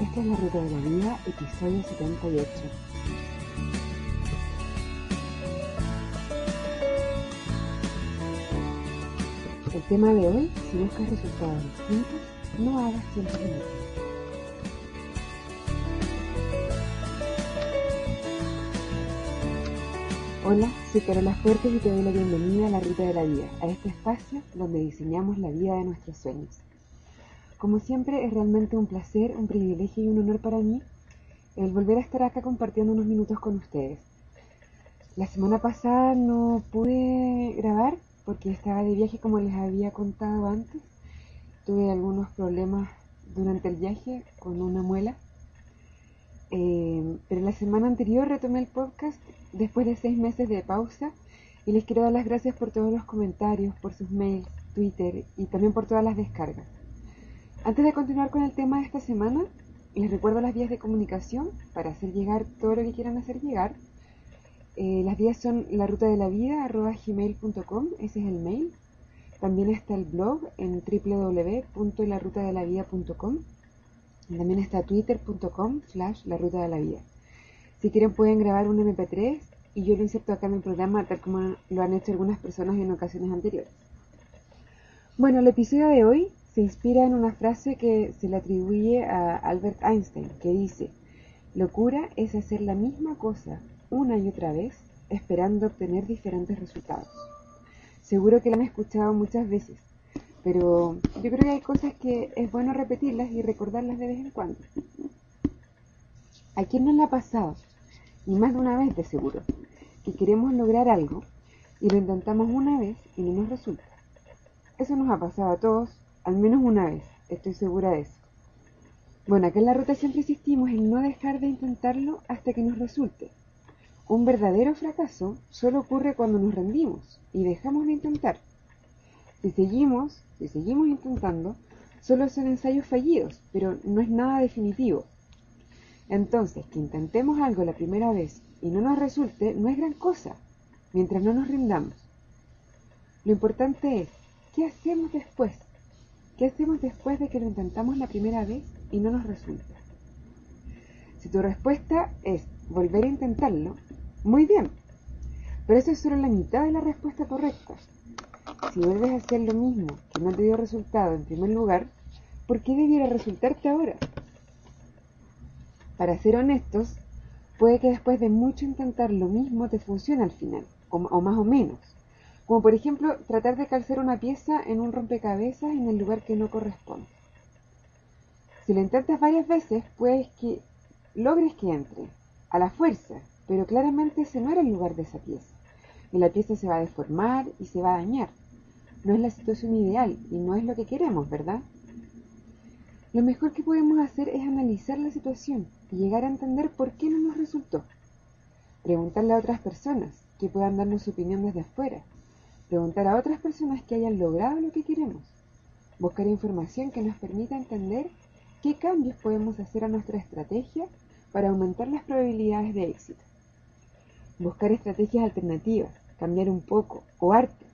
Esta es la Ruta de la Vida, episodio 78. El tema de hoy, si buscas resultados distintos, no hagas siempre lo mismo. Hola, soy Carola Fuertes y te doy la bienvenida a la Ruta de la Vida, a este espacio donde diseñamos la vida de nuestros sueños. Como siempre, es realmente un placer, un privilegio y un honor para mí el volver a estar acá compartiendo unos minutos con ustedes. La semana pasada no pude grabar porque estaba de viaje como les había contado antes. Tuve algunos problemas durante el viaje con una muela. Eh, pero la semana anterior retomé el podcast después de seis meses de pausa y les quiero dar las gracias por todos los comentarios, por sus mails, Twitter y también por todas las descargas. Antes de continuar con el tema de esta semana, les recuerdo las vías de comunicación para hacer llegar todo lo que quieran hacer llegar. Eh, las vías son la ruta de la vida gmail.com, ese es el mail. También está el blog en www.larutadelavida.com. También está twitter.com slash la ruta de la vida. Si quieren pueden grabar un MP3 y yo lo inserto acá en el programa tal como lo han hecho algunas personas en ocasiones anteriores. Bueno, el episodio de hoy se inspira en una frase que se le atribuye a Albert Einstein, que dice, locura es hacer la misma cosa una y otra vez esperando obtener diferentes resultados. Seguro que la han escuchado muchas veces, pero yo creo que hay cosas que es bueno repetirlas y recordarlas de vez en cuando. ¿A quién no le ha pasado? Y más de una vez de seguro, que queremos lograr algo y lo intentamos una vez y no nos resulta. Eso nos ha pasado a todos al menos una vez, estoy segura de eso. Bueno, acá en la ruta siempre insistimos en no dejar de intentarlo hasta que nos resulte. Un verdadero fracaso solo ocurre cuando nos rendimos y dejamos de intentar. Si seguimos, si seguimos intentando, solo son ensayos fallidos, pero no es nada definitivo. Entonces, que intentemos algo la primera vez y no nos resulte no es gran cosa, mientras no nos rindamos. Lo importante es, ¿qué hacemos después? ¿Qué hacemos después de que lo intentamos la primera vez y no nos resulta? Si tu respuesta es volver a intentarlo, muy bien, pero eso es solo la mitad de la respuesta correcta. Si vuelves a hacer lo mismo que no te dio resultado en primer lugar, ¿por qué debiera resultarte ahora? Para ser honestos, puede que después de mucho intentar lo mismo te funcione al final, o, o más o menos. Como por ejemplo tratar de calzar una pieza en un rompecabezas en el lugar que no corresponde. Si lo intentas varias veces, puedes que logres que entre, a la fuerza, pero claramente ese no era el lugar de esa pieza. Y la pieza se va a deformar y se va a dañar. No es la situación ideal y no es lo que queremos, ¿verdad? Lo mejor que podemos hacer es analizar la situación y llegar a entender por qué no nos resultó. Preguntarle a otras personas que puedan darnos su opinión desde afuera preguntar a otras personas que hayan logrado lo que queremos, buscar información que nos permita entender qué cambios podemos hacer a nuestra estrategia para aumentar las probabilidades de éxito, buscar estrategias alternativas, cambiar un poco o arte,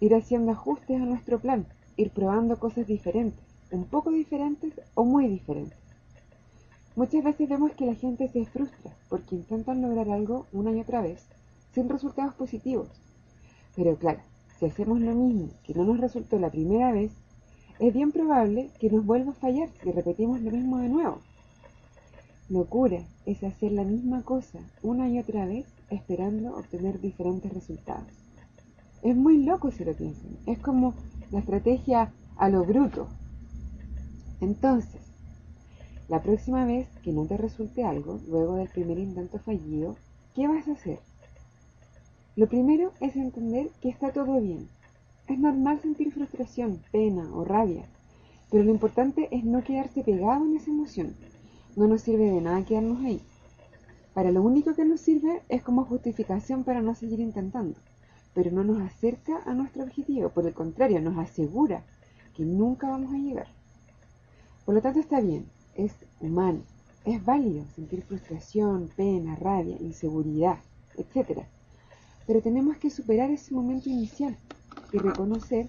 ir haciendo ajustes a nuestro plan, ir probando cosas diferentes, un poco diferentes o muy diferentes. Muchas veces vemos que la gente se frustra porque intentan lograr algo una y otra vez sin resultados positivos. Pero claro, si hacemos lo mismo que no nos resultó la primera vez, es bien probable que nos vuelva a fallar si repetimos lo mismo de nuevo. Locura es hacer la misma cosa una y otra vez esperando obtener diferentes resultados. Es muy loco si lo piensan. Es como la estrategia a lo bruto. Entonces, la próxima vez que no te resulte algo, luego del primer intento fallido, ¿qué vas a hacer? Lo primero es entender que está todo bien. Es normal sentir frustración, pena o rabia, pero lo importante es no quedarse pegado en esa emoción. No nos sirve de nada quedarnos ahí. Para lo único que nos sirve es como justificación para no seguir intentando, pero no nos acerca a nuestro objetivo, por el contrario, nos asegura que nunca vamos a llegar. Por lo tanto está bien, es humano, es válido sentir frustración, pena, rabia, inseguridad, etcétera pero tenemos que superar ese momento inicial y reconocer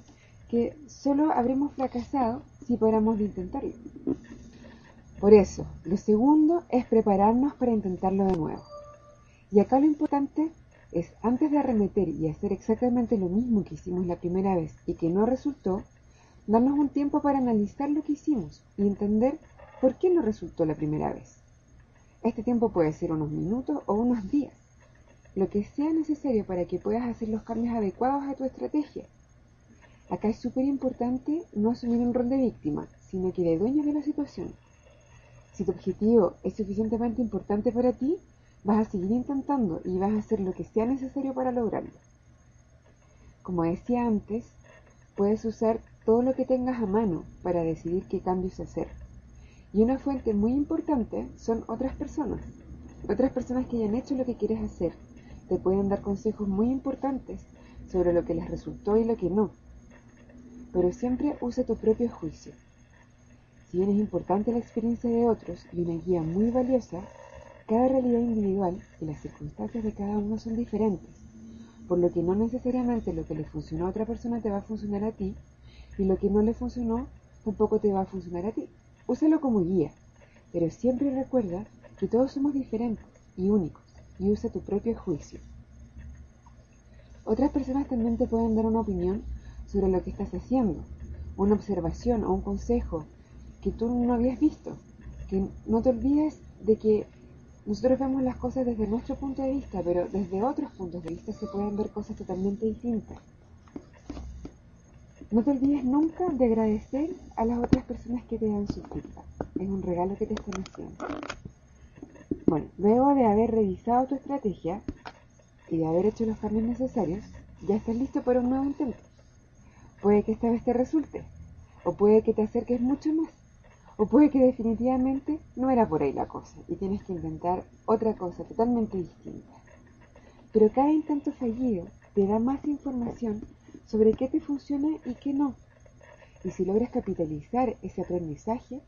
que solo habremos fracasado si paramos de intentarlo. Por eso, lo segundo es prepararnos para intentarlo de nuevo. Y acá lo importante es, antes de arremeter y hacer exactamente lo mismo que hicimos la primera vez y que no resultó, darnos un tiempo para analizar lo que hicimos y entender por qué no resultó la primera vez. Este tiempo puede ser unos minutos o unos días, lo que sea necesario para que puedas hacer los cambios adecuados a tu estrategia. Acá es súper importante no asumir un rol de víctima, sino que de dueño de la situación. Si tu objetivo es suficientemente importante para ti, Vas a seguir intentando y vas a hacer lo que sea necesario para lograrlo. Como decía antes, puedes usar todo lo que tengas a mano para decidir qué cambios hacer. Y una fuente muy importante son otras personas. Otras personas que hayan hecho lo que quieres hacer. Te pueden dar consejos muy importantes sobre lo que les resultó y lo que no. Pero siempre usa tu propio juicio. Si bien es importante la experiencia de otros y una guía muy valiosa, cada realidad individual y las circunstancias de cada uno son diferentes, por lo que no necesariamente lo que le funcionó a otra persona te va a funcionar a ti y lo que no le funcionó tampoco te va a funcionar a ti. Úsalo como guía, pero siempre recuerda que todos somos diferentes y únicos y usa tu propio juicio. Otras personas también te pueden dar una opinión sobre lo que estás haciendo, una observación o un consejo que tú no habías visto. Que no te olvides de que nosotros vemos las cosas desde nuestro punto de vista, pero desde otros puntos de vista se pueden ver cosas totalmente distintas. No te olvides nunca de agradecer a las otras personas que te dan su feedback. Es un regalo que te están haciendo. Bueno, luego de haber revisado tu estrategia y de haber hecho los cambios necesarios, ya estás listo para un nuevo intento. Puede que esta vez te resulte, o puede que te acerques mucho más. O puede que definitivamente no era por ahí la cosa y tienes que intentar otra cosa totalmente distinta. Pero cada intento fallido te da más información sobre qué te funciona y qué no. Y si logras capitalizar ese aprendizaje,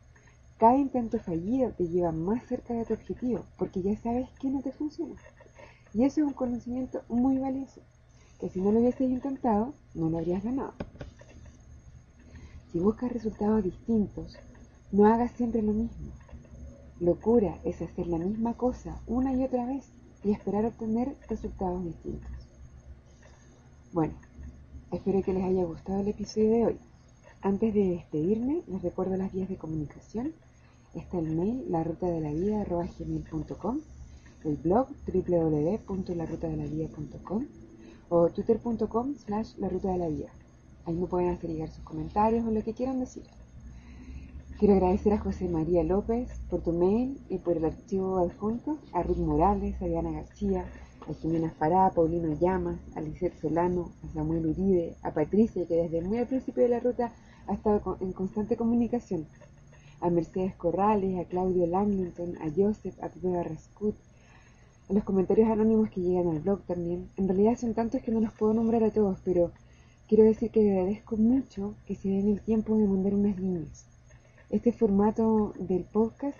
cada intento fallido te lleva más cerca de tu objetivo porque ya sabes qué no te funciona. Y eso es un conocimiento muy valioso, que si no lo hubieses intentado, no lo habrías ganado. Si buscas resultados distintos, no hagas siempre lo mismo. Locura es hacer la misma cosa una y otra vez y esperar obtener resultados distintos. Bueno, espero que les haya gustado el episodio de hoy. Antes de despedirme, les recuerdo las vías de comunicación. Está el mail larutadelavida.com, el blog www.larutadelavida.com o twitter.com slash la ruta de la vida. Ahí me pueden hacer llegar sus comentarios o lo que quieran decir. Quiero agradecer a José María López por tu mail y por el archivo adjunto, a Ruth Morales, a Diana García, a Jimena Fará, a Paulino Llamas, a Lisette Solano, a Samuel Uribe, a Patricia, que desde muy al principio de la ruta ha estado en constante comunicación, a Mercedes Corrales, a Claudio Langlington, a Joseph, a Pepe Barrascut, a los comentarios anónimos que llegan al blog también. En realidad son tantos que no los puedo nombrar a todos, pero quiero decir que agradezco mucho que se den el tiempo de mandar unas líneas este formato del podcast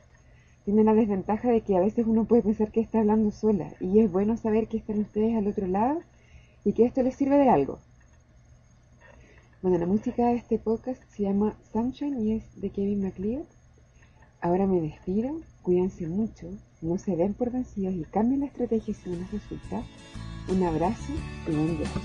tiene la desventaja de que a veces uno puede pensar que está hablando sola y es bueno saber que están ustedes al otro lado y que esto les sirve de algo. Bueno, la música de este podcast se llama Sunshine y es de Kevin MacLeod. Ahora me despido, cuídense mucho, no se den por vencidos y cambien la estrategia si no les resulta. Un abrazo y buen viaje.